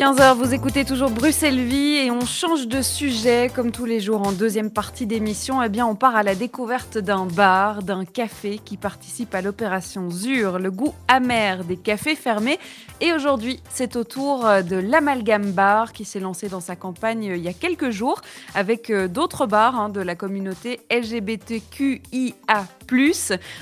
15h, vous écoutez toujours Bruxelles Vie et on change de sujet comme tous les jours en deuxième partie d'émission. Eh bien, on part à la découverte d'un bar, d'un café qui participe à l'opération ZUR, le goût amer des cafés fermés. Et aujourd'hui, c'est au tour de l'Amalgame Bar qui s'est lancé dans sa campagne il y a quelques jours avec euh, d'autres bars hein, de la communauté LGBTQIA.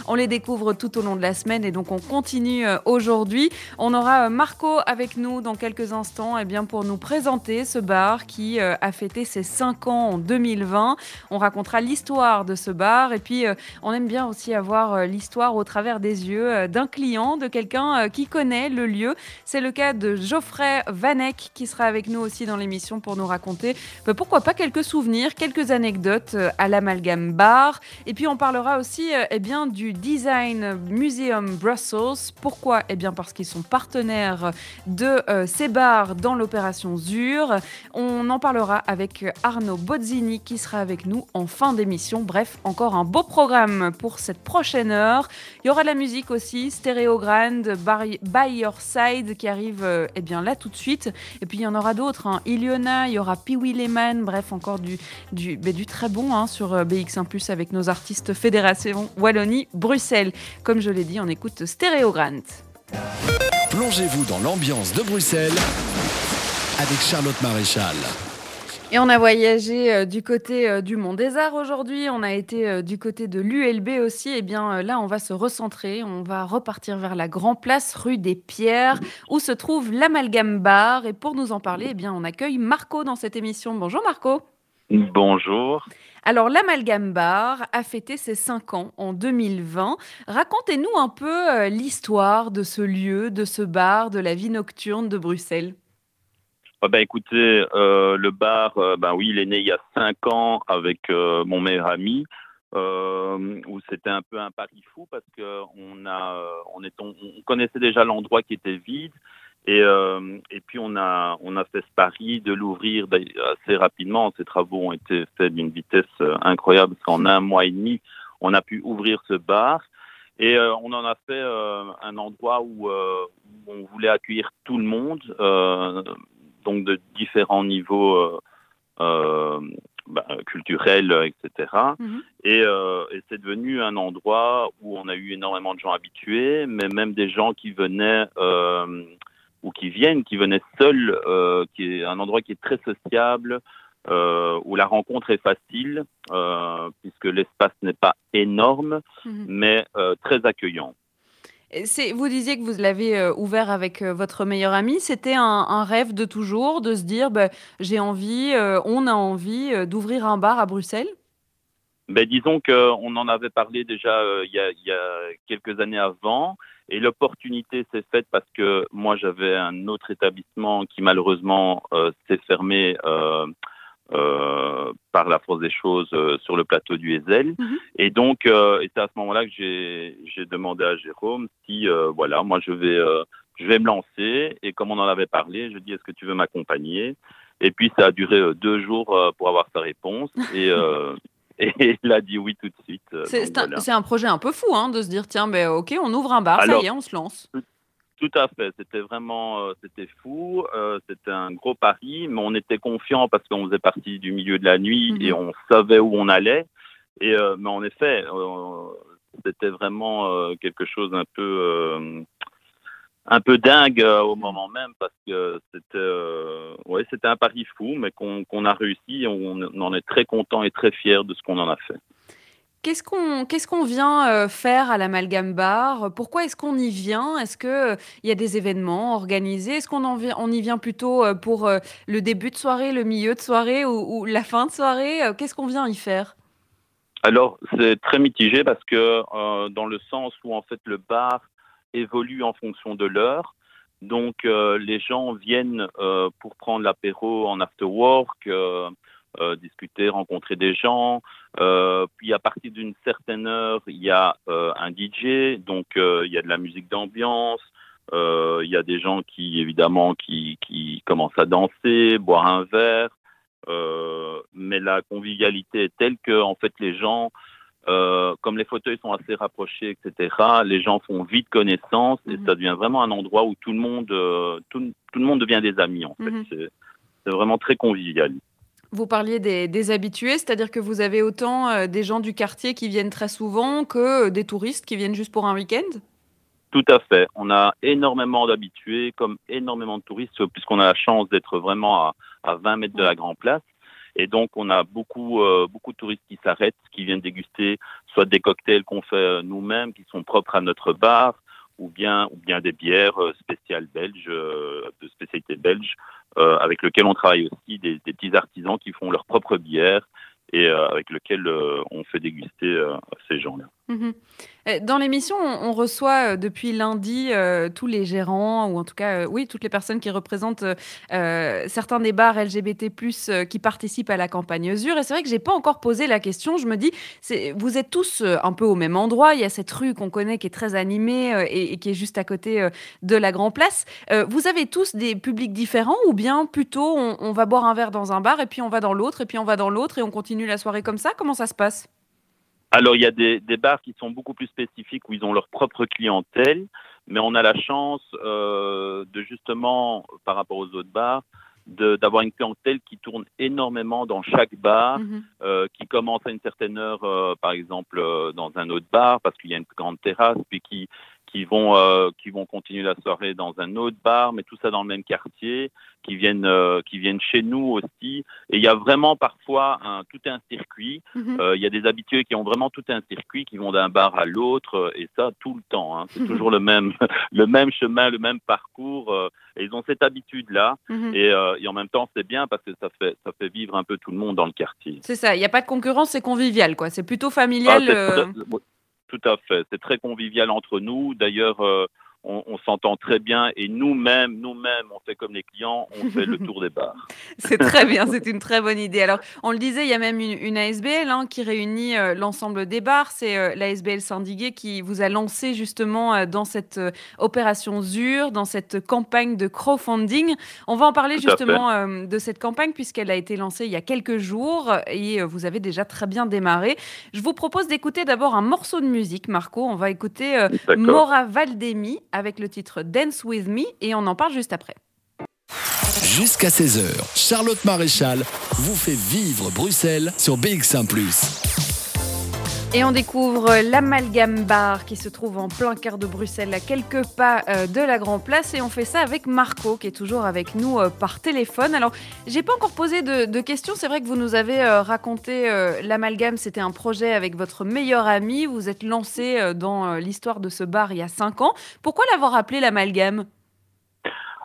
On les découvre tout au long de la semaine et donc on continue euh, aujourd'hui. On aura euh, Marco avec nous dans quelques instants eh bien, pour nous présenter ce bar qui euh, a fêté ses 5 ans en 2020. On racontera l'histoire de ce bar et puis on aime bien aussi avoir l'histoire au travers des yeux d'un client, de quelqu'un qui connaît le lieu. C'est le cas de Geoffrey Vanek qui sera avec nous aussi dans l'émission pour nous raconter bah, pourquoi pas quelques souvenirs, quelques anecdotes à l'Amalgame Bar. Et puis on parlera aussi eh bien, du Design Museum Brussels. Pourquoi Eh bien parce qu'ils sont partenaires de ces bars dans l'opération ZUR. On en parlera avec Arnaud Bozzini qui sera avec nous en fin d'émission. Bref, encore un beau programme pour cette prochaine heure. Il y aura de la musique aussi, Stéréo Grand, By Your Side qui arrive euh, eh bien, là tout de suite. Et puis il y en aura d'autres. Hein. Il y aura Pee-Wee Lehman, bref, encore du, du, très bon hein, sur euh, BX1 Plus avec nos artistes Fédération Wallonie-Bruxelles. Comme je l'ai dit, on écoute Stéréo Grand. Plongez-vous dans l'ambiance de Bruxelles avec Charlotte Maréchal. Et on a voyagé euh, du côté euh, du Mont des Arts aujourd'hui, on a été euh, du côté de l'ULB aussi. Et eh bien là, on va se recentrer, on va repartir vers la Grand Place, rue des Pierres, où se trouve l'Amalgame Bar. Et pour nous en parler, eh bien, on accueille Marco dans cette émission. Bonjour Marco. Bonjour. Alors, l'Amalgame Bar a fêté ses 5 ans en 2020. Racontez-nous un peu l'histoire de ce lieu, de ce bar, de la vie nocturne de Bruxelles. Ah ben, écoutez, euh, le bar, euh, ben oui, il est né il y a cinq ans avec euh, mon meilleur ami, où c'était un peu un pari fou parce que on on, connaissait déjà l'endroit qui était vide. Et, et puis on a, on a fait ce pari de l'ouvrir assez rapidement. Ces travaux ont été faits d'une vitesse incroyable parce qu'en un mois et demi, on a pu ouvrir ce bar. Et on en a fait un endroit où, où, on voulait accueillir tout le monde, donc de différents niveaux euh, euh, bah, culturels, etc. Mhm. Euh, et, c'est devenu un endroit où on a eu énormément de gens habitués, mais même des gens qui venaient ou qui viennent, qui venaient seuls, qui est un endroit qui est très sociable, où la rencontre est facile, puisque l'espace n'est pas énorme, mhm. mais très accueillant. Vous disiez que vous l'avez euh, ouvert avec euh, votre meilleur ami. C'était un, rêve de toujours, de se dire bah, j'ai envie, euh, on a envie d'ouvrir un bar à Bruxelles? Ben, Disons qu'on en avait parlé déjà il y, a, quelques années avant. Et l'opportunité s'est faite parce que moi, j'avais un autre établissement qui malheureusement s'est fermé euh, par la force des choses euh, sur le plateau du Ezel. Mhm. Et donc, euh, c'est à ce moment-là que j'ai demandé à Jérôme si, voilà, moi je vais, je vais me lancer. Et comme on en avait parlé, je dis est-ce que tu veux m'accompagner? Et puis ça a duré deux jours pour avoir sa réponse. Et et il a dit oui tout de suite. C'est un, projet un peu fou hein, de se dire tiens, ben, ok, on ouvre un bar, ça y est, on se lance. Tout à fait. C'était vraiment, euh, c'était fou. Euh, c'était un gros pari, mais on était confiant parce qu'on faisait partie du milieu de la nuit et mhm. on savait où on allait. Et euh, mais en effet, c'était vraiment quelque chose un peu, un peu dingue au moment même parce que c'était, ouais, c'était un pari fou, mais qu'on a réussi. On, on en est très content et très fier de ce qu'on en a fait. Qu'est-ce qu'on qu'est-ce qu'on vient euh, faire à l'Amalgame Bar? Pourquoi est-ce qu'on y vient? Est-ce qu'il euh, il y a des événements organisés? Est-ce qu'on on y vient plutôt euh, pour le début de soirée, le milieu de soirée ou, la fin de soirée? Qu'est-ce qu'on vient y faire? Alors, c'est très mitigé parce que dans le sens où en fait le bar évolue en fonction de l'heure. Donc, les gens viennent pour prendre l'apéro en after work discuter, rencontrer des gens. puis à partir d'une certaine heure, il y a un DJ, donc il y a de la musique d'ambiance. Il y a des gens qui évidemment qui, qui commencent à danser, boire un verre. mais la convivialité est telle que en fait les gens euh, comme les fauteuils sont assez rapprochés, etc., les gens font vite connaissance et mhm. ça devient vraiment un endroit où tout le monde, euh, tout, le monde devient des amis. En fait, mhm. c'est vraiment très convivial. Vous parliez des, habitués, c'est-à-dire que vous avez autant euh, des gens du quartier qui viennent très souvent que des touristes qui viennent juste pour un week-end? Tout à fait. On a énormément d'habitués, comme énormément de touristes, puisqu'on a la chance d'être vraiment à, à 20 mètres de la Grand Place. Et donc, on a beaucoup, euh, beaucoup de touristes qui s'arrêtent, qui viennent déguster soit des cocktails qu'on fait euh, nous-mêmes, qui sont propres à notre bar, ou bien, ou bien des bières euh, spéciales belges, de spécialité belge, avec lesquelles on travaille aussi des, des, petits artisans qui font leurs propres bières et avec lesquels on fait déguster ces gens-là. Mhm. Euh, dans l'émission, on, reçoit euh, depuis lundi euh, tous les gérants, ou en tout cas, oui, toutes les personnes qui représentent certains des bars LGBT+, qui participent à la campagne ZUR. Et c'est vrai que j'ai pas encore posé la question. Je me dis, vous êtes tous un peu au même endroit. Il y a cette rue qu'on connaît qui est très animée et, qui est juste à côté de la Grand Place. vous avez tous des publics différents ou bien plutôt on va boire un verre dans un bar et puis on va dans l'autre et puis on va dans l'autre et on continue la soirée comme ça? Comment ça se passe? Alors, il y a des, bars qui sont beaucoup plus spécifiques où ils ont leur propre clientèle, mais on a la chance euh, de justement, par rapport aux autres bars, d'avoir une clientèle qui tourne énormément dans chaque bar, mhm. euh, qui commence à une certaine heure, euh, par exemple, dans un autre bar, parce qu'il y a une grande terrasse, puis qui, qui vont euh, qui vont continuer la soirée dans un autre bar, mais tout ça dans le même quartier, qui viennent euh, qui viennent chez nous aussi. Et il y a vraiment parfois un, tout un circuit. Mhm. Euh, il y a des habitués qui ont vraiment tout un circuit, qui vont d'un bar à l'autre, et ça tout le temps. Hein. C'est toujours le même le même chemin, le même parcours. et ils ont cette habitude là. Mhm. et, et, en même temps, c'est bien parce que ça fait ça fait vivre un peu tout le monde dans le quartier. C'est ça. Il n'y a pas de concurrence, c'est convivial, quoi. C'est plutôt familial. Ah, tout à fait. C'est très convivial entre nous. D'ailleurs, euh, on, s'entend très bien et nous-mêmes, nous-mêmes, on fait comme les clients, on fait le tour des bars. c'est très bien, c'est une très bonne idée. Alors, on le disait, il y a même une, ASBL hein, qui réunit euh, l'ensemble des bars. C'est euh, l'ASBL Sandiguet qui vous a lancé justement euh, dans cette opération ZUR, dans cette campagne de crowdfunding. On va en parler justement de cette campagne puisqu'elle a été lancée il y a quelques jours et vous avez déjà très bien démarré. Je vous propose d'écouter d'abord un morceau de musique, Marco. On va écouter Mora Valdemi avec le titre Dance With Me et on en parle juste après. Jusqu'à 16h, Charlotte Maréchal vous fait vivre Bruxelles sur BX1 ⁇ et on découvre l'Amalgame Bar qui se trouve en plein cœur de Bruxelles, à quelques pas euh, de la Grand Place. Et on fait ça avec Marco qui est toujours avec nous euh, par téléphone. Alors, j'ai pas encore posé de, questions. C'est vrai que vous nous avez euh, raconté l'Amalgame, c'était un projet avec votre meilleur ami. Vous êtes lancé dans l'histoire de ce bar il y a cinq ans. Pourquoi l'avoir appelé l'Amalgame?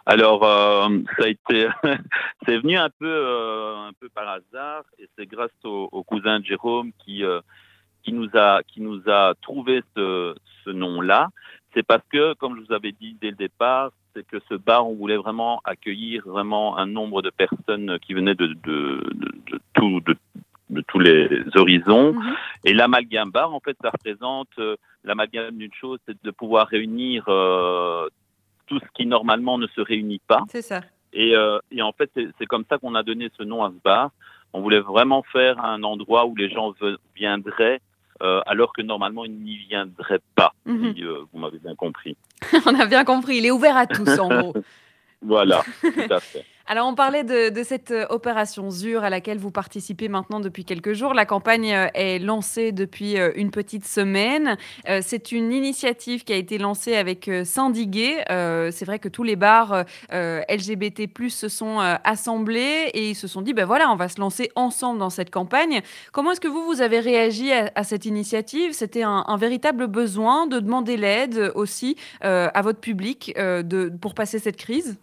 Alors, ça a été, c'est venu un peu, par hasard, et c'est grâce au, cousin Jérôme qui, qui nous a, qui nous a trouvé ce, ce nom-là, c'est parce que, comme je vous avais dit dès le départ, c'est que ce bar, on voulait vraiment accueillir vraiment un nombre de personnes qui venaient de, de, de, tout, de, de tous les horizons. Mhm. Et l'amalgame bar, en fait, ça représente euh, l'amalgame d'une chose, c'est de pouvoir réunir euh, tout ce qui normalement ne se réunit pas. C'est ça. Et, euh, et, en fait, c'est comme ça qu'on a donné ce nom à ce bar. On voulait vraiment faire un endroit où les gens viendraient euh, alors que normalement il n'y viendrait pas, mhm. si euh, vous m'avez bien compris. On a bien compris, il est ouvert à tous en gros. voilà, tout à fait. Alors, on parlait de, cette euh, opération ZUR à laquelle vous participez maintenant depuis quelques jours. La campagne euh, est lancée depuis euh, une petite semaine. C'est une initiative qui a été lancée avec Sandigué. C'est vrai que tous les bars LGBT se sont assemblés et ils se sont dit, ben voilà, on va se lancer ensemble dans cette campagne. Comment est-ce que vous, vous avez réagi à, cette initiative? C'était un, véritable besoin de demander l'aide aussi à votre public pour passer cette crise?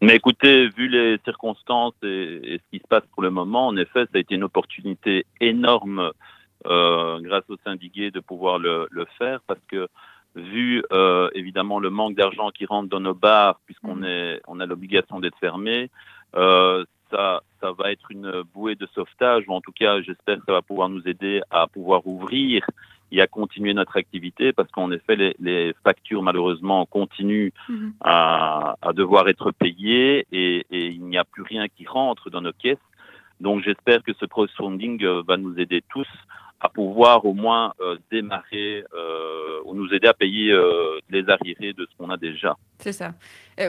Mais écoutez, vu les circonstances et, ce qui se passe pour le moment, en effet, ça a été une opportunité énorme euh, grâce au syndiqué de pouvoir le, le, faire parce que vu euh, évidemment le manque d'argent qui rentre dans nos bars puisqu'on mmh. est on a l'obligation d'être fermé, euh, ça, ça va être une bouée de sauvetage, ou en tout cas, j'espère que ça va pouvoir nous aider à pouvoir ouvrir et à continuer notre activité, parce qu'en effet, les, les, factures, malheureusement, continuent mhm. à, à, devoir être payées et, et il n'y a plus rien qui rentre dans nos caisses. Donc, j'espère que ce crowdfunding euh, va nous aider tous à pouvoir au moins euh, démarrer euh, ou nous aider à payer euh, les arriérés de ce qu'on a déjà. C'est ça.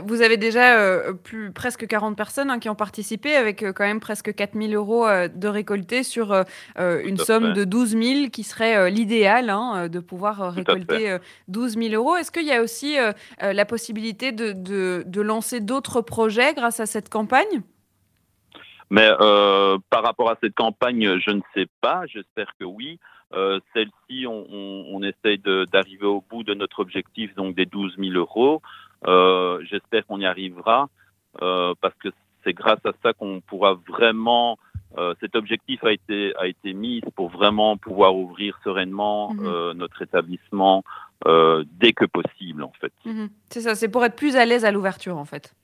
Vous avez déjà plus, presque 40 personnes hein, qui ont participé avec quand même presque 4 000 euros de récoltés sur une somme de 12 000 qui serait l'idéal hein, de pouvoir récolter 12 000 euros. Est-ce qu'il y a aussi la possibilité de, de, de lancer d'autres projets grâce à cette campagne? Mais euh, par rapport à cette campagne, je ne sais pas. J'espère que oui. Euh, Celle-ci, on, on, on, essaye d'arriver au bout de notre objectif, donc des 12 000 euros. Euh, J'espère qu'on y arrivera parce que c'est grâce à ça qu'on pourra vraiment. Cet objectif a été a été mis pour vraiment pouvoir ouvrir sereinement mmh. euh, notre établissement dès que possible, en fait. Mmh. C'est ça. C'est pour être plus à l'aise à l'ouverture, en fait.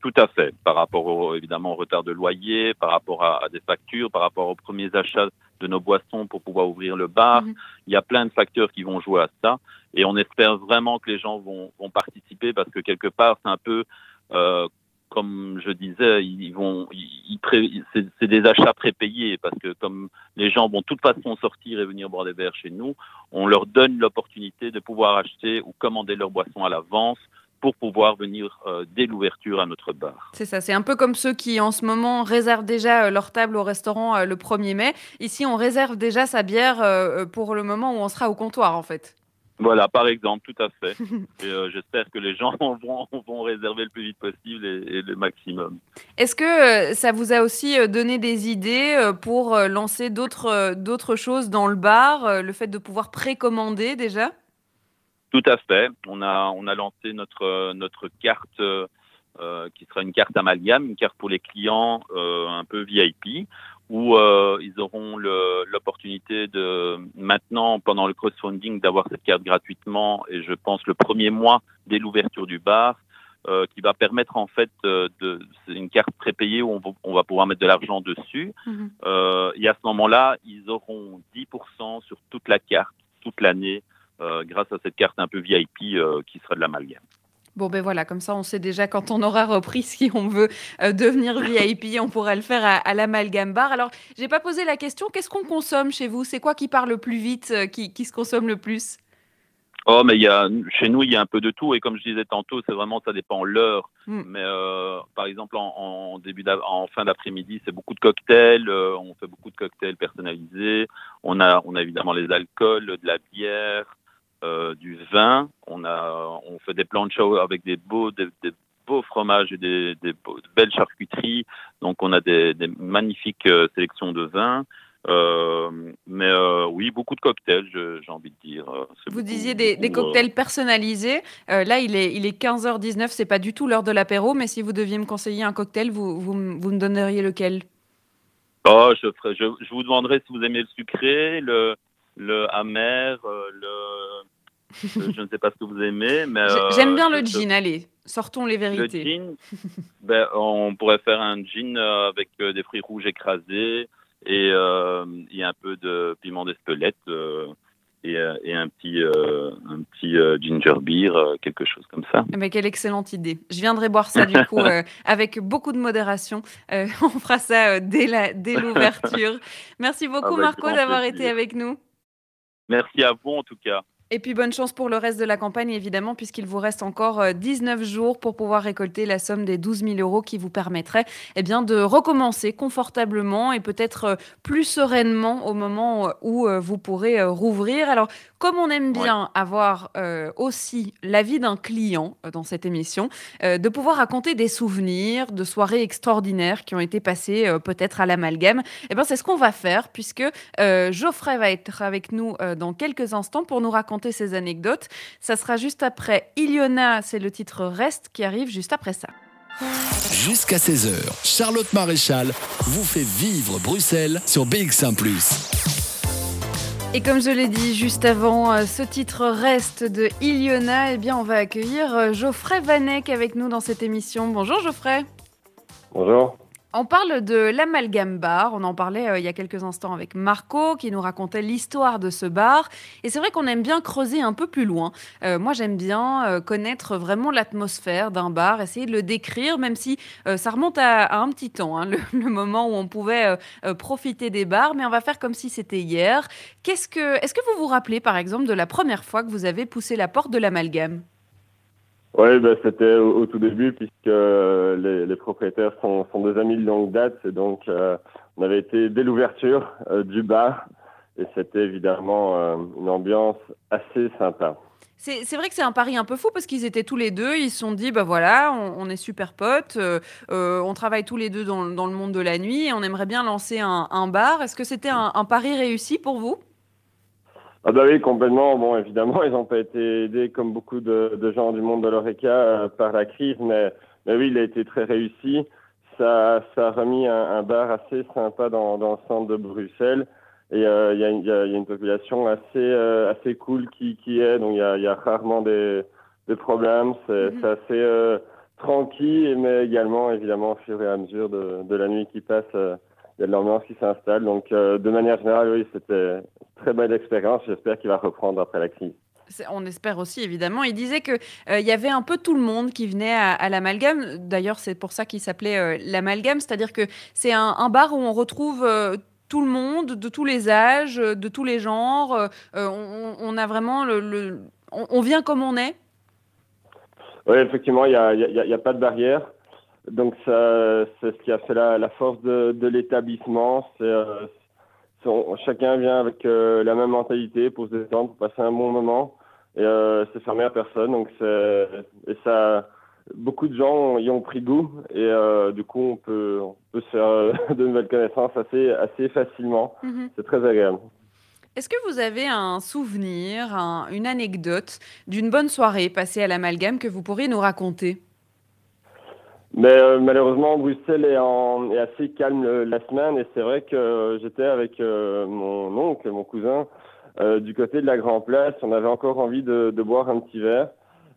Tout à fait, par rapport au, évidemment au retard de loyer, par rapport à, à, des factures, par rapport aux premiers achats de nos boissons pour pouvoir ouvrir le bar. -hmm. Il y a plein de facteurs qui vont jouer à ça et on espère vraiment que les gens vont, vont participer parce que quelque part c'est un peu euh, comme je disais, ils vont, ils, ils c'est des achats prépayés parce que comme les gens vont de toute façon sortir et venir boire des verres chez nous, on leur donne l'opportunité de pouvoir acheter ou commander leurs boissons à l'avance pour pouvoir venir euh, dès l'ouverture à notre bar. C'est ça, c'est un peu comme ceux qui en ce moment réservent déjà euh, leur table au restaurant euh, le 1er mai. Ici, on réserve déjà sa bière pour le moment où on sera au comptoir en fait. Voilà, par exemple, tout à fait. j'espère que les gens vont, vont, réserver le plus vite possible et, et le maximum. Est-ce que ça vous a aussi donné des idées pour lancer d'autres choses dans le bar, le fait de pouvoir précommander déjà? Tout à fait. On a, on a lancé notre, notre carte euh, qui sera une carte amalgame, une carte pour les clients euh, un peu VIP, où euh, ils auront l'opportunité de maintenant, pendant le crowdfunding, d'avoir cette carte gratuitement et je pense le premier mois dès l'ouverture du bar. Euh, qui va permettre en fait euh, de c'est une carte prépayée où on va, on va pouvoir mettre de l'argent dessus. -hmm. et à ce moment-là, ils auront 10% sur toute la carte toute l'année euh, grâce à cette carte un peu VIP euh, qui sera de l'amalgame. Bon, ben voilà, comme ça, on sait déjà quand on aura repris, si on veut euh, devenir VIP, on pourra le faire à, à l'amalgame bar. Alors, j'ai pas posé la question, qu'est-ce qu'on consomme chez vous? C'est quoi qui part le plus vite, euh, qui, qui, se consomme le plus? Oh, mais y a, chez nous, il y a un peu de tout. Et comme je disais tantôt, c'est vraiment, ça dépend l'heure. Mm. Mais euh, par exemple, en, en début en fin d'après-midi, c'est beaucoup de cocktails. Euh, on fait beaucoup de cocktails personnalisés. On a, on a évidemment les alcools, de la bière, euh, du vin. On a, on fait des planchas avec des beaux, des, des beaux fromages et des, des beaux, de belles charcuteries. Donc, on a des, des magnifiques euh, sélections de vins. Euh, mais euh, oui, beaucoup de cocktails, j'ai envie de dire. Vous beaucoup, disiez des, beaucoup, des cocktails personnalisés. Là, il est, il est 15h19, c'est pas du tout l'heure de l'apéro, mais si vous deviez me conseiller un cocktail, vous, vous, vous me donneriez lequel? Oh, je, ferai, je, je, vous demanderai si vous aimez le sucré, le, le amer, le, je ne sais pas ce que vous aimez, mais j'aime bien le gin. Allez, sortons les vérités. Le gin, ben, on pourrait faire un gin avec des fruits rouges écrasés et, euh, et un peu de piment d'Espelette euh, et, et, un petit, euh, un petit ginger beer, quelque chose comme ça. Mais eh quelle excellente idée. Je viendrai boire ça du coup avec beaucoup de modération. on fera ça dès l'ouverture. Merci beaucoup Marco d'avoir été avec nous. Merci à vous en tout cas. Et puis bonne chance pour le reste de la campagne, évidemment, puisqu'il vous reste encore 19 jours pour pouvoir récolter la somme des 12 000 euros qui vous permettrait eh bien, de recommencer confortablement et peut-être plus sereinement au moment où vous pourrez rouvrir. Alors, comme on aime bien ouais. avoir euh, aussi l'avis d'un client dans cette émission, euh, de pouvoir raconter des souvenirs de soirées extraordinaires qui ont été passées euh, peut-être à l'amalgame, eh c'est ce qu'on va faire, puisque Geoffrey va être avec nous dans quelques instants pour nous raconter raconter ses anecdotes. Ça sera juste après Iliona, c'est le titre Reste qui arrive juste après ça. Jusqu'à 16h, Charlotte Maréchal vous fait vivre Bruxelles sur BX1 ⁇ et comme je l'ai dit juste avant, ce titre reste de Iliona, eh bien on va accueillir Geoffrey Vanek avec nous dans cette émission. Bonjour Geoffrey. Bonjour. On parle de l'amalgame bar. On en parlait euh, il y a quelques instants avec Marco qui nous racontait l'histoire de ce bar. Et c'est vrai qu'on aime bien creuser un peu plus loin. Euh, moi, j'aime bien euh, connaître vraiment l'atmosphère d'un bar, essayer de le décrire, même si ça remonte à, un petit temps, hein, le, moment où on pouvait profiter des bars. Mais on va faire comme si c'était hier. Qu'est-ce que, est-ce que vous vous rappelez, par exemple, de la première fois que vous avez poussé la porte de l'amalgame? Oui, ben, c'était au, tout début puisque les, les propriétaires sont, des amis de longue date et donc euh, on avait été dès l'ouverture euh, du bar et c'était évidemment euh, une ambiance assez sympa. C'est vrai que c'est un pari un peu fou parce qu'ils étaient tous les deux, ils se sont dit, bah voilà, on, est super potes, on travaille tous les deux dans, le monde de la nuit et on aimerait bien lancer un, bar. Est-ce que c'était un pari réussi pour vous? Ah bah oui, complètement. Bon, évidemment, ils n'ont pas été aidés comme beaucoup de, gens du monde de l'ORECA euh, par la crise, mais, mais oui, il a été très réussi. Ça, ça a remis un, bar assez sympa dans, dans, le centre de Bruxelles. Et euh, il y, y, a, une population assez, euh, assez cool qui, qui est, donc il y a, y a, rarement des, des problèmes. C'est mhm. assez tranquille, mais également, évidemment, au fur et à mesure de, de la nuit qui passe, il y a de l'ambiance qui s'installe. Donc, de manière générale, oui, c'était très belle expérience. J'espère qu'il va reprendre après la crise. On espère aussi, évidemment. Il disait qu'il euh, y avait un peu tout le monde qui venait à, l'amalgame. D'ailleurs, c'est pour ça qu'il s'appelait euh, l'amalgame. C'est-à-dire que c'est un, bar où on retrouve euh, tout le monde, de tous les âges, de tous les genres. On, a vraiment le. on, vient comme on est. Oui, effectivement, il n'y a, y a, pas de barrière. Donc, c'est ce qui a fait la, force de, de l'établissement. C'est chacun vient avec euh, la même mentalité pour se détendre, pour passer un bon moment. Et euh, c'est fermé à personne. Donc et ça, beaucoup de gens y ont pris goût. Et euh, du coup, on peut, on peut se faire de nouvelles connaissances assez, assez facilement. Mm-hmm. C'est très agréable. Est-ce que vous avez un souvenir, une anecdote d'une bonne soirée passée à l'amalgame que vous pourriez nous raconter? Mais euh, malheureusement, Bruxelles est, en, est, assez calme la semaine et c'est vrai que j'étais avec euh, mon oncle, mon cousin, euh, du côté de la Grand Place. On avait encore envie de, de boire un petit verre.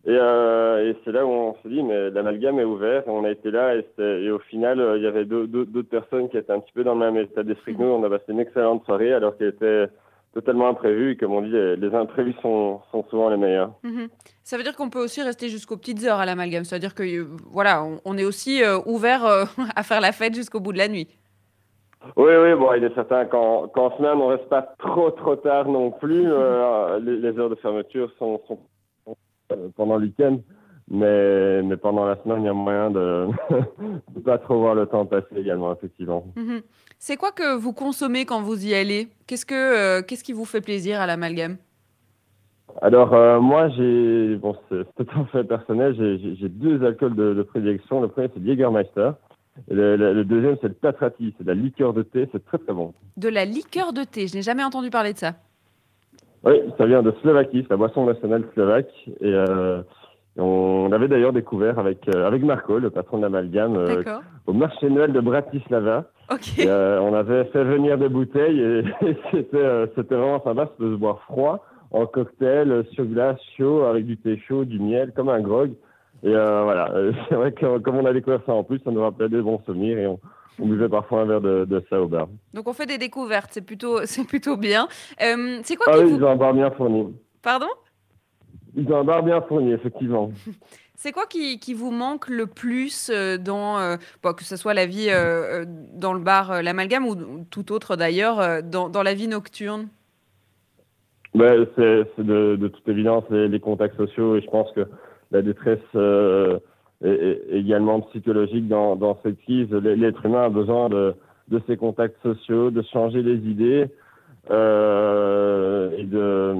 Et, et c'est là où on s'est dit, mais l'amalgame est ouvert. on a été là et, et au final, il y avait d'autres personnes qui étaient un petit peu dans le même état d'esprit que nous. On a passé une excellente soirée alors qu'elle était totalement imprévu. Et comme on dit, les, imprévus sont, sont, souvent les meilleurs. Mhm. Ça veut dire qu'on peut aussi rester jusqu'aux petites heures à l'amalgame. C'est-à-dire que euh, voilà, on, est aussi euh, ouvert euh, à faire la fête jusqu'au bout de la nuit. Oui, oui, bon, il est certain qu'en semaine, on reste pas trop, trop tard non plus. les, heures de fermeture sont, sont pendant le week-end. Mais, mais pendant la semaine, il y a moyen de ne pas trop voir le temps passer également, effectivement. Mhm. C'est quoi que vous consommez quand vous y allez? Qu'est-ce que euh, qu'est-ce qui vous fait plaisir à l'amalgame? Alors, euh, moi, j'ai, bon, c'est tout fait personnel, j'ai deux alcools de, de, prédilection. Le premier, c'est Jägermeister. Et le, deuxième, c'est le Tatrati. C'est de la liqueur de thé. C'est très, très bon. De la liqueur de thé Je n'ai jamais entendu parler de ça. Oui, ça vient de Slovaquie. C'est la boisson nationale slovaque. Et. Euh, on l'avait d'ailleurs découvert avec, euh, avec Marco, le patron de l'amalgame, euh, au marché Noël de Bratislava. Euh, on avait fait venir des bouteilles et, c'était, c'était vraiment sympa de se boire froid, en cocktail, sur glace, chaud, avec du thé chaud, du miel, comme un grog. Et voilà, c'est vrai que comme on a découvert ça en plus, ça nous rappelait des bons souvenirs et on, on buvait parfois un verre de, de, ça au bar. Donc on fait des découvertes, c'est plutôt, c'est plutôt bien. c'est quoi ah qui oui, vous... ils ont un bar bien fourni. Pardon? Ils ont un bar bien fourni, effectivement. C'est quoi qui, qui, vous manque le plus euh, dans, euh, que ce soit la vie euh, dans le bar L'Amalgame ou tout autre d'ailleurs, dans, dans, la vie nocturne? Ben, C'est de, de, toute évidence les, les, contacts sociaux et je pense que la détresse est, également psychologique dans, dans cette crise. L'être humain a besoin de, de ces contacts sociaux, de changer les idées. Euh, et de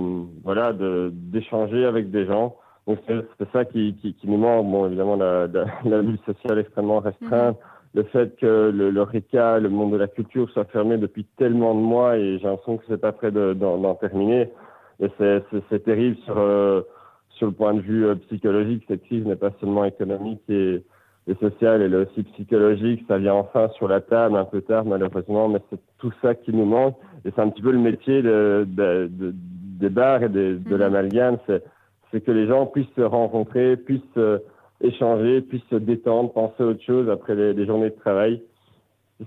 voilà d'échanger avec des gens. Donc c'est ça qui, qui, qui, nous manque. Bon, évidemment, la, la, la vie sociale extrêmement restreinte, mhm. le fait que le, le RECA, le monde de la culture, soit fermé depuis tellement de mois et j'ai l'impression que c'est pas prêt d'en terminer. Et c'est terrible sur, euh, sur le point de vue euh, psychologique. Cette crise n'est pas seulement économique et, et sociale, elle est aussi psychologique. Ça vient enfin sur la table un peu tard, malheureusement, mais c'est tout ça qui nous manque. Et c'est un petit peu le métier de, de, de, des bars et de, mhm. l'amalgame, c'est que les gens puissent se rencontrer, puissent euh, échanger, puissent se détendre, penser à autre chose après les, les journées de travail.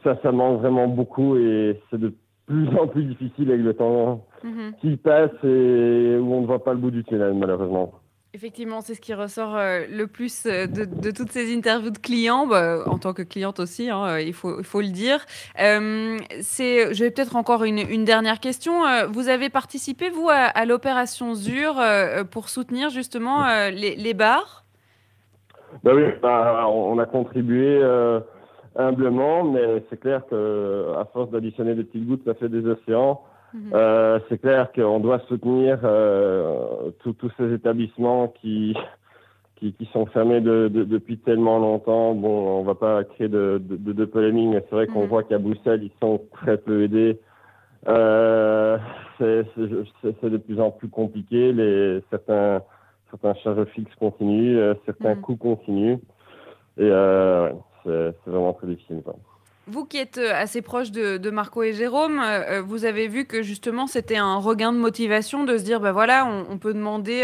ça, ça manque vraiment beaucoup et c'est de plus en plus difficile avec le temps mhm. qui passe et où on ne voit pas le bout du tunnel, malheureusement. Effectivement, c'est ce qui ressort euh, le plus euh, de, toutes ces interviews de clients, bah, en tant que cliente aussi, hein, euh, il, faut, le dire. Vais peut-être encore une, dernière question. Vous avez participé, vous, à, l'opération ZUR pour soutenir justement les, bars? Bah Oui, bah, on a contribué humblement, mais c'est clair qu'à force d'additionner des petites gouttes, ça fait des océans. Mhm. Euh, c'est clair qu'on doit soutenir euh, tous ces établissements qui, qui, qui sont fermés de, de, depuis tellement longtemps. Bon, on va pas créer de, de, polémique, mais c'est vrai qu'on mhm. voit qu'à Bruxelles, ils sont très peu aidés. Euh, c'est de plus en plus compliqué. Les, certains, certains charges fixes continuent, euh, certains mhm. coûts continuent. Et euh, c'est vraiment très difficile. Quoi. Vous qui êtes euh, assez proche de, Marco et Jérôme, euh, euh, vous avez vu que justement c'était un regain de motivation de se dire, ben voilà, on, peut demander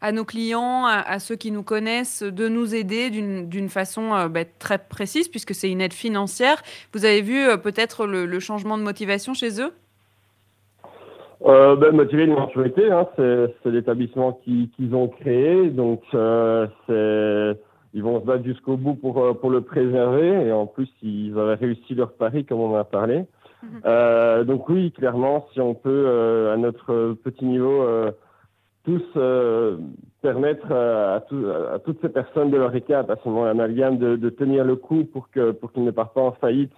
à, nos clients, à, ceux qui nous connaissent, de nous aider d'une façon ben, très précise, puisque c'est une aide financière. Vous avez vu peut-être le, changement de motivation chez eux? Ben, Motiver une hein, c'est l'établissement qu'ils ont créé, donc c'est ils vont se battre jusqu'au bout pour, euh, pour le préserver. Et en plus, ils avaient réussi leur pari, comme on en a parlé. Mhm. Euh, donc oui, clairement, si on peut, euh, à notre petit niveau, euh, tous euh, permettre à, tout, à, toutes ces personnes de leur écart, à ce moment amalgame, de, de tenir le coup pour que pour qu'ils ne partent pas en faillite,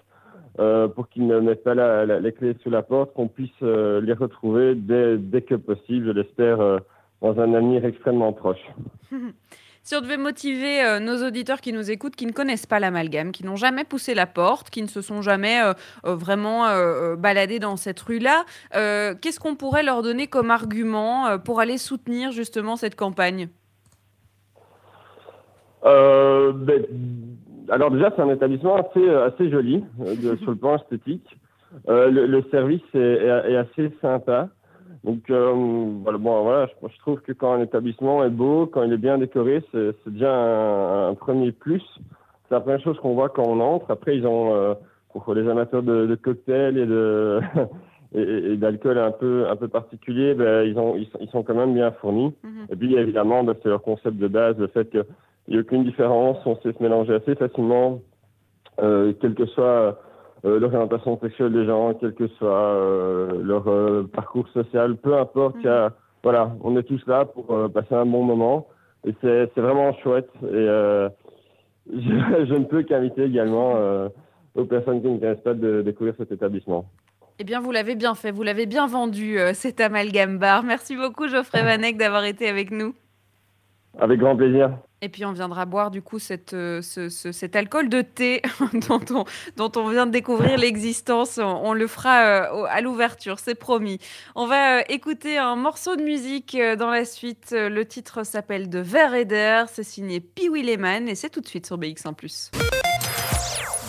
pour qu'ils ne mettent pas la, les clés sous la porte, qu'on puisse les retrouver dès, dès que possible, je l'espère, dans un avenir extrêmement proche. Si on devait motiver euh, nos auditeurs qui nous écoutent, qui ne connaissent pas l'amalgame, qui n'ont jamais poussé la porte, qui ne se sont jamais euh, euh, vraiment baladés dans cette rue-là, qu'est-ce qu'on pourrait leur donner comme argument pour aller soutenir justement cette campagne? Ben, Alors déjà, c'est un établissement assez, assez joli sur le plan esthétique. Le, service est assez sympa. Donc euh, voilà, bon, voilà je, je, trouve que quand un établissement est beau, quand il est bien décoré, c'est déjà un, premier plus. C'est la première chose qu'on voit quand on entre. Après, ils ont euh, pour les amateurs de, de cocktails et de et, d'alcool un peu un peu particulier, ben, ils ont ils, sont quand même bien fournis. Mhm. Et puis évidemment, ben, c'est leur concept de base, le fait qu'il n'y a aucune différence, on sait se mélanger assez facilement, euh, quel que soit euh, l'orientation sexuelle des gens, quel que soit euh, leur euh, parcours social, peu importe. Mhm. voilà, on est tous là pour passer un bon moment et c'est vraiment chouette. Et je, je, ne peux qu'inviter également aux personnes qui ne connaissent pas de découvrir cet établissement. Eh bien, vous l'avez bien fait, vous l'avez bien vendu, cet amalgame bar. Merci beaucoup, Geoffrey Vanek, d'avoir été avec nous. Avec grand plaisir. Et puis on viendra boire du coup cette, euh, cet alcool de thé dont, on, dont on vient de découvrir l'existence. On, le fera euh, à l'ouverture, c'est promis. On va euh, écouter un morceau de musique dans la suite. Le titre s'appelle De verre et d'air. C'est signé Pee Lehman et c'est tout de suite sur BX1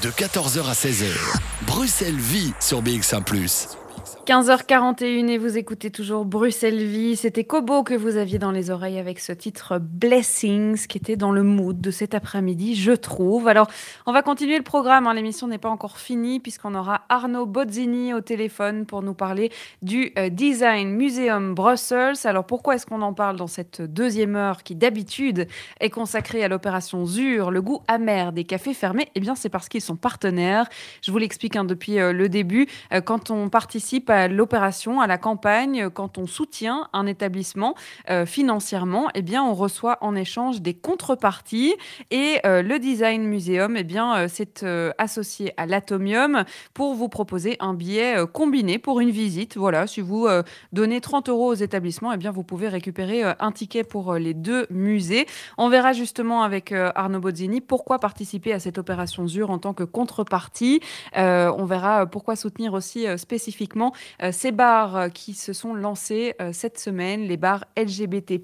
De 14h à 16h, Bruxelles vit sur BX1 15h41 et vous écoutez toujours Bruxelles Vie. C'était Kobo que vous aviez dans les oreilles avec ce titre Blessings qui était dans le mood de cet après-midi, je trouve. Alors, on va continuer le programme. Hein. L'émission n'est pas encore finie puisqu'on aura Arnaud Bozzini au téléphone pour nous parler du euh, Design Museum Brussels. Alors, pourquoi est-ce qu'on en parle dans cette deuxième heure qui d'habitude est consacrée à l'opération ZUR, le goût amer des cafés fermés? Eh bien, c'est parce qu'ils sont partenaires. Je vous l'explique hein, depuis euh, le début. Euh, quand on participe à l'opération, à la campagne, quand on soutient un établissement euh, financièrement, eh bien, on reçoit en échange des contreparties. Et euh, le Design Museum, eh bien, euh, c'est associé à l'Atomium pour vous proposer un billet combiné pour une visite. Voilà, si vous donnez 30 euros aux établissements, eh bien, vous pouvez récupérer un ticket pour les deux musées. On verra justement avec Arnaud Bozzini pourquoi participer à cette opération ZUR en tant que contrepartie. on verra pourquoi soutenir aussi spécifiquement euh, ces bars euh, qui se sont lancés euh, cette semaine, les bars LGBT+,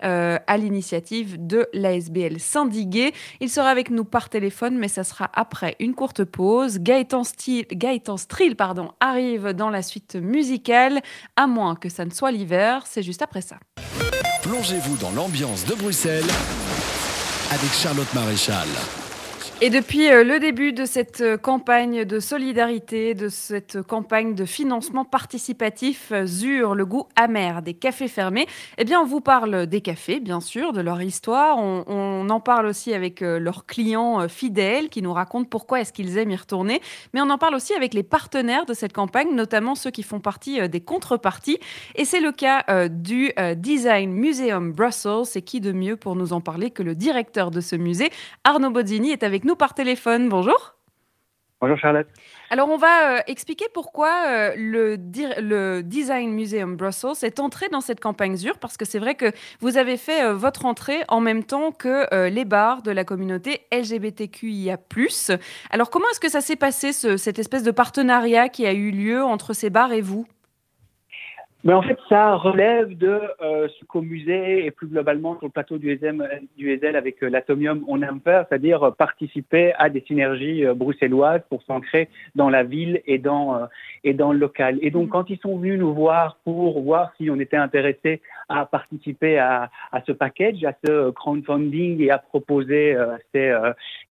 à l'initiative de l'ASBL Saint-Diguet. Il sera avec nous par téléphone, mais ça sera après une courte pause. Gaëtan, Stil, Gaëtan Strill pardon, arrive dans la suite musicale, à moins que ça ne soit l'hiver. C'est juste après ça. Plongez-vous dans l'ambiance de Bruxelles avec Charlotte Maréchal. Et depuis euh, le début de cette euh, campagne de solidarité, de cette campagne de financement participatif euh, ZUR, le goût amer des cafés fermés, eh bien, on vous parle des cafés, bien sûr, de leur histoire. On, en parle aussi avec leurs clients fidèles qui nous racontent pourquoi est-ce qu'ils aiment y retourner. Mais on en parle aussi avec les partenaires de cette campagne, notamment ceux qui font partie des contreparties. Et c'est le cas du Design Museum Brussels. Et qui de mieux pour nous en parler que le directeur de ce musée, Arnaud Bozzini, est avec nous par téléphone. Bonjour. Bonjour Charlotte. Alors on va euh, expliquer pourquoi euh, le, le, Design Museum Brussels est entré dans cette campagne ZUR, parce que c'est vrai que vous avez fait euh, votre entrée en même temps que les bars de la communauté LGBTQIA+. Alors comment est-ce que ça s'est passé, cette espèce de partenariat qui a eu lieu entre ces bars et vous? Mais en fait, ça relève de euh, ce qu'au musée et plus globalement sur le plateau du ESM, du ESL avec euh, l'Atomium, on aime faire, c'est-à-dire participer à des synergies euh, bruxelloises pour s'ancrer dans la ville et dans, et dans le local. Et donc, mmh. quand ils sont venus nous voir pour voir si on était intéressé à participer à, à ce package, à ce crowdfunding et à proposer ces,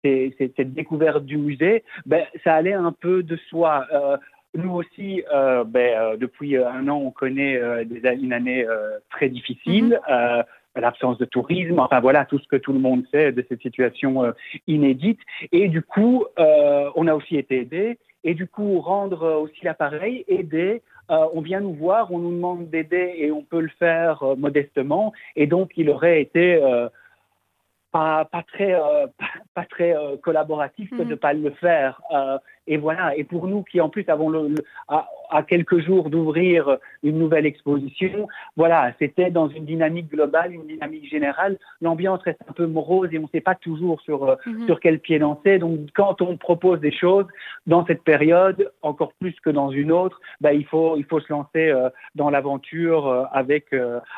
ces, cette découverte du musée, ben, ça allait un peu de soi. Nous aussi, euh, ben, euh, depuis un an, on connaît euh, une année très difficile. Mhm. l'absence de tourisme, enfin voilà tout ce que tout le monde sait de cette situation inédite. Et du coup, on a aussi été aidé. Et du coup, rendre aussi l'appareil, aider, on vient nous voir, on nous demande d'aider et on peut le faire modestement. Et donc, il aurait été pas, pas, très, pas, très collaboratif que de ne mhm. pas le faire. Et voilà. Et pour nous qui en plus avons le, à, quelques jours d'ouvrir une nouvelle exposition, voilà, c'était dans une dynamique globale, une dynamique générale. L'ambiance reste un peu morose et on ne sait pas toujours sur euh, mhm. sur quel pied danser. Donc quand on propose des choses dans cette période, encore plus que dans une autre, bah, il faut il faut se lancer euh, dans l'aventure euh, avec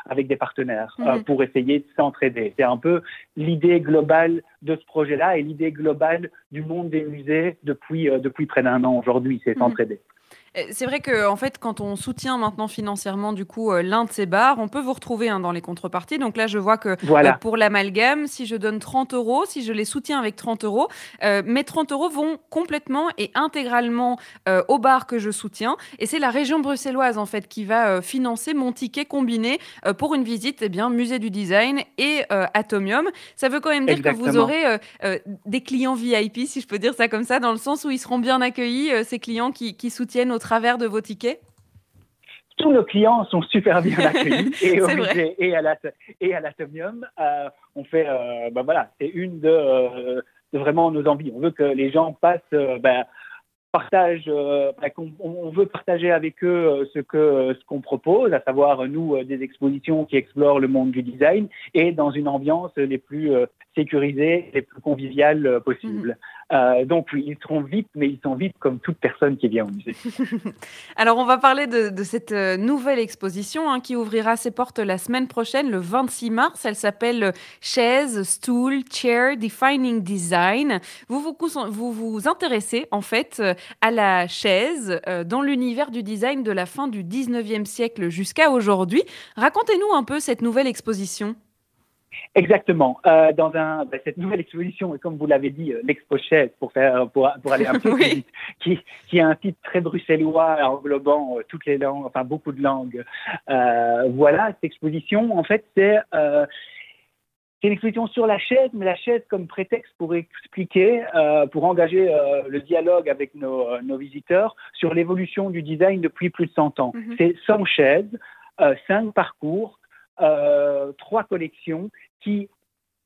avec des partenaires mhm. pour essayer de s'entraider. C'est un peu l'idée globale de ce projet-là et l'idée globale du monde des musées depuis, euh, depuis près d'un an aujourd'hui, c'est s'entraider. Euh, c'est vrai que en fait, quand on soutient maintenant financièrement du coup euh, l'un de ces bars, on peut vous retrouver hein, dans les contreparties. Donc là, je vois que euh, pour l'amalgame, si je donne 30 euros, si je les soutiens avec 30 euros, mes 30 euros vont complètement et intégralement au bar que je soutiens. Et c'est la région bruxelloise en fait qui va financer mon ticket combiné pour une visite, eh bien musée du design et Atomium. Ça veut quand même dire que vous aurez des clients VIP, si je peux dire ça comme ça, dans le sens où ils seront bien accueillis, ces clients qui, qui soutiennent au travers de vos tickets? Tous nos clients sont super bien accueillis et, au musée, et à l'Atomium. Euh, on fait, euh, ben voilà, c'est une euh, de, vraiment nos envies. On veut que les gens passent, ben, partagent, ben, on, veut partager avec eux ce que ce qu'on propose, à savoir nous des expositions qui explorent le monde du design et dans une ambiance les plus sécurisées, les plus conviviales possibles. Euh, donc ils seront vite, mais ils sont vite comme toute personne qui vient au musée. Alors on va parler de, cette euh, nouvelle exposition hein, qui ouvrira ses portes la semaine prochaine, le 26 mars. Elle s'appelle Chaise, Stool, Chair, Defining Design. Vous vous, vous vous intéressez en fait euh, à la chaise dans l'univers du design de la fin du 19e siècle jusqu'à aujourd'hui. Racontez-nous un peu cette nouvelle exposition. Exactement. Euh, dans un, ben, cette nouvelle exposition, et comme vous l'avez dit, euh, l'Expo pour, faire, pour, pour aller un peu plus vite, qui, qui a un titre très bruxellois englobant euh, toutes les langues, enfin beaucoup de langues. Euh, voilà, cette exposition, en fait, c'est euh, c'est une exposition sur la chaise, mais la chaise comme prétexte pour expliquer, euh, pour engager euh, le dialogue avec nos, euh, nos visiteurs sur l'évolution du design depuis plus de 100 ans. Mm-hmm. C'est 100 chaises, 5 parcours, euh, trois collections qui,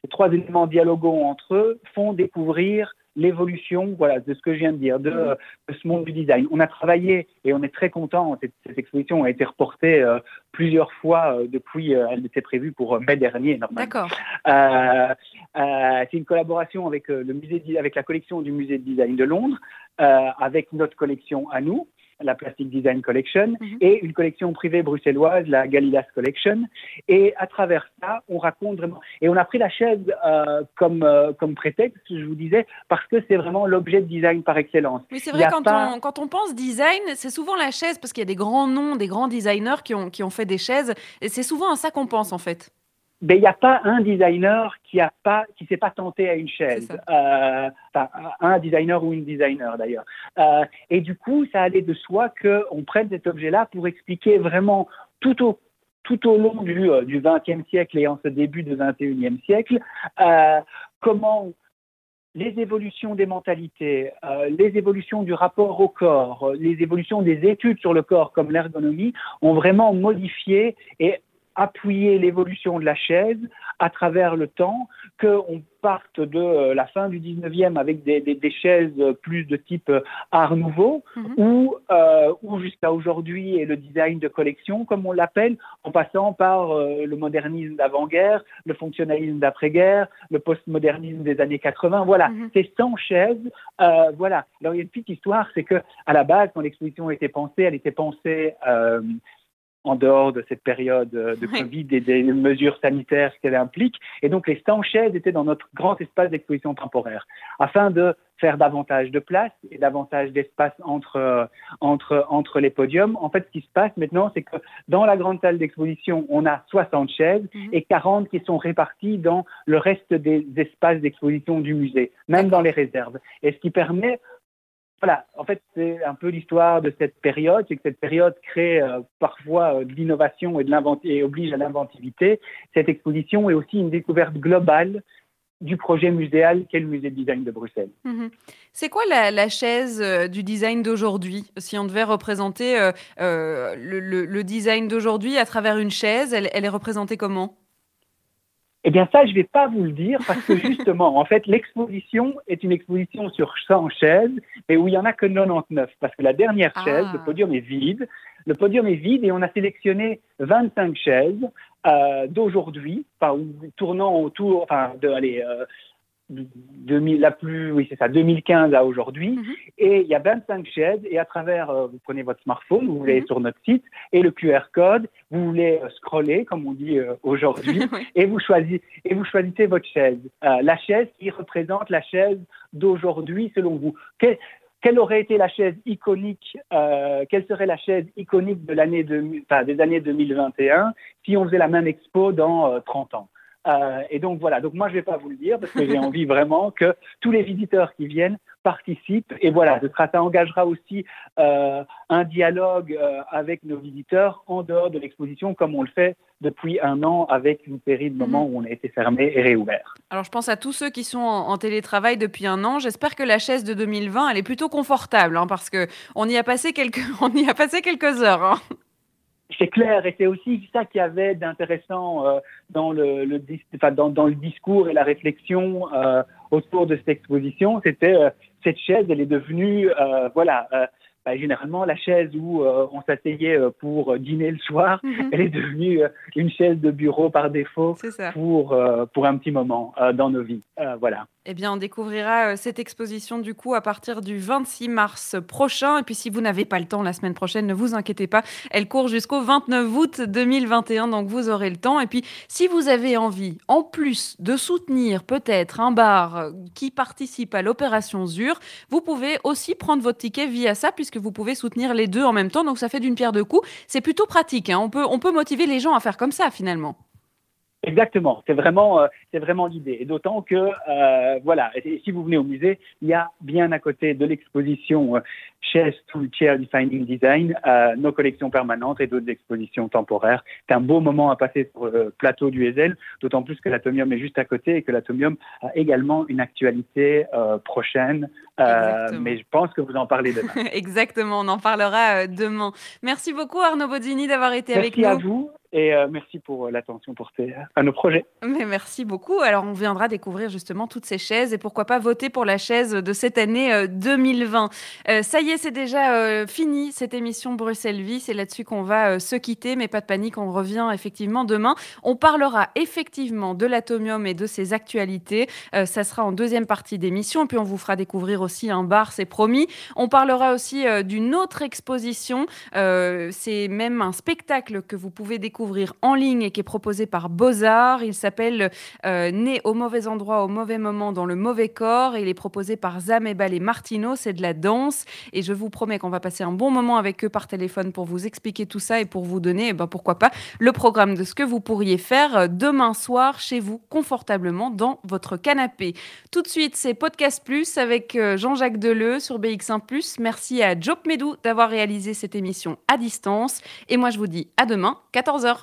ces trois éléments dialoguant entre eux, font découvrir l'évolution voilà, de ce que je viens de dire, de, mm-hmm. ce monde du design. On a travaillé et on est très content, cette, cette exposition a été reportée euh, plusieurs fois euh, depuis, elle était prévue pour mai dernier D'accord. c'est une collaboration avec, le musée, avec la collection du musée de design de Londres, avec notre collection à nous la Plastic Design Collection, mhm. et une collection privée bruxelloise, la Galilas Collection. Et à travers ça, on raconte vraiment. Et on a pris la chaise euh, comme, euh, comme prétexte, je vous disais, parce que c'est vraiment l'objet de design par excellence. Oui, c'est vrai, quand, on, quand on pense design, c'est souvent la chaise, parce qu'il y a des grands noms, des grands designers qui ont, qui ont fait des chaises, et c'est souvent à ça qu'on pense en fait. Ben, il n'y a pas un designer qui a pas qui s'est pas tenté à une chaise, euh, enfin, un designer ou une designer d'ailleurs. Euh, et du coup, ça allait de soi qu'on prenne cet objet-là pour expliquer vraiment tout au tout au long du, euh, du 20e siècle et en ce début du 21e siècle, euh, comment les évolutions des mentalités, euh, les évolutions du rapport au corps, les évolutions des études sur le corps comme l'ergonomie ont vraiment modifié et appuyer l'évolution de la chaise à travers le temps, qu'on parte de euh, la fin du 19e avec des, des, chaises plus de type euh, Art Nouveau, mhm. ou, euh, ou jusqu'à aujourd'hui et le design de collection, comme on l'appelle, en passant par le modernisme d'avant-guerre, le fonctionnalisme d'après-guerre, le postmodernisme des années 80. Voilà, mhm. c'est 100 chaises. voilà. Alors il y a une petite histoire, c'est que à la base, quand l'exposition été pensée, elle était pensée en dehors de cette période de Covid et des mesures sanitaires qu'elle implique. Et donc, les 100 chaises étaient dans notre grand espace d'exposition temporaire, afin de faire davantage de place et davantage d'espace entre, entre, entre les podiums. En fait, ce qui se passe maintenant, c'est que dans la grande salle d'exposition, on a 60 chaises mhm. et 40 qui sont réparties dans le reste des espaces d'exposition du musée, même dans les réserves. Et ce qui permet voilà, en fait, c'est un peu l'histoire de cette période, c'est que cette période crée euh, parfois euh, de l'innovation et, oblige à l'inventivité. Cette exposition est aussi une découverte globale du projet muséal qu'est le musée de design de Bruxelles. Mhm. C'est quoi la, chaise euh, du design d'aujourd'hui? Si on devait représenter le, design d'aujourd'hui à travers une chaise, elle est représentée comment? Eh bien, ça, je ne vais pas vous le dire parce que justement, en fait, l'exposition est une exposition sur 100 chaises, mais où il n'y en a que 99 parce que la dernière chaise, le ah. podium est vide. Le podium est vide et on a sélectionné 25 chaises euh, d'aujourd'hui, enfin, tournant autour, enfin, de, allez, euh, 2000, la plus, oui, c'est ça, 2015 à aujourd'hui. Mhm. Et il y a 25 chaises. Et à travers, euh, vous prenez votre smartphone, vous allez mhm. sur notre site et le QR code, vous voulez euh, scroller, comme on dit euh, aujourd'hui, et, vous choisissez, et vous choisissez votre chaise. la chaise qui représente la chaise d'aujourd'hui, selon vous. quelle aurait été la chaise iconique, quelle serait la chaise iconique de l'année de, enfin, des années 2021 si on faisait la même expo dans 30 ans? Euh, et donc voilà, donc moi je ne vais pas vous le dire parce que j'ai envie vraiment que tous les visiteurs qui viennent participent. Et voilà, ça engagera aussi euh, un dialogue euh, avec nos visiteurs en dehors de l'exposition comme on le fait depuis un an avec une série de moments mhm. où on a été fermé et réouvert. Alors je pense à tous ceux qui sont en, télétravail depuis un an. J'espère que la chaise de 2020, elle est plutôt confortable hein, parce qu'on y a passé quelques, on y a passé quelques heures. Hein c'est clair, et c'est aussi ça qu'il y avait d'intéressant euh, dans, le, le dans, dans, le discours et la réflexion euh, autour de cette exposition. C'était euh, cette chaise, elle est devenue, voilà, bah, généralement la chaise où euh, on s'asseyait euh, pour dîner le soir, mhm. elle est devenue euh, une chaise de bureau par défaut pour, pour un petit moment dans nos vies. voilà. Eh bien, on découvrira cette exposition du coup à partir du 26 mars prochain. Et puis, si vous n'avez pas le temps la semaine prochaine, ne vous inquiétez pas. Elle court jusqu'au 29 août 2021, donc vous aurez le temps. Et puis, si vous avez envie, en plus de soutenir peut-être un bar qui participe à l'opération ZUR, vous pouvez aussi prendre votre ticket via ça, puisque que vous pouvez soutenir les deux en même temps. Donc ça fait d'une pierre deux coups. C'est plutôt pratique. Hein. On, peut, on peut motiver les gens à faire comme ça finalement. Exactement, c'est vraiment, euh, vraiment l'idée. Et d'autant que, euh, voilà, si vous venez au musée, il y a bien à côté de l'exposition euh, Chess to Chair Defining Design, euh, nos collections permanentes et d'autres expositions temporaires. C'est un beau moment à passer sur le plateau du Ezel, d'autant plus que l'Atomium est juste à côté et que l'Atomium a également une actualité prochaine. Mais je pense que vous en parlez demain. Exactement, on en parlera demain. Merci beaucoup Arnaud Bodini d'avoir été avec nous. Merci à vous. Et euh, merci pour euh, l'attention portée à nos projets. Mais merci beaucoup. Alors, on viendra découvrir justement toutes ces chaises et pourquoi pas voter pour la chaise de cette année 2020. Euh, ça y est, c'est déjà fini cette émission Bruxelles Vie. C'est là-dessus qu'on va se quitter, mais pas de panique, on revient effectivement demain. On parlera effectivement de l'atomium et de ses actualités. ça sera en deuxième partie d'émission. Et puis, on vous fera découvrir aussi aussi un bar, c'est promis. On parlera aussi d'une autre exposition. c'est même un spectacle que vous pouvez découvrir en ligne et qui est proposé par Beaux-Arts. Il s'appelle Né au mauvais endroit, au mauvais moment, dans le mauvais corps. Il est proposé par Zam et Martino. C'est de la danse. Et je vous promets qu'on va passer un bon moment avec eux par téléphone pour vous expliquer tout ça et pour vous donner, eh ben, pourquoi pas, le programme de ce que vous pourriez faire euh, demain soir chez vous, confortablement dans votre canapé. Tout de suite, c'est Podcast Plus avec euh, Jean-Jacques Deleu sur BX1 ⁇ Merci à Job Medou d'avoir réalisé cette émission à distance. Et moi, je vous dis à demain, 14h.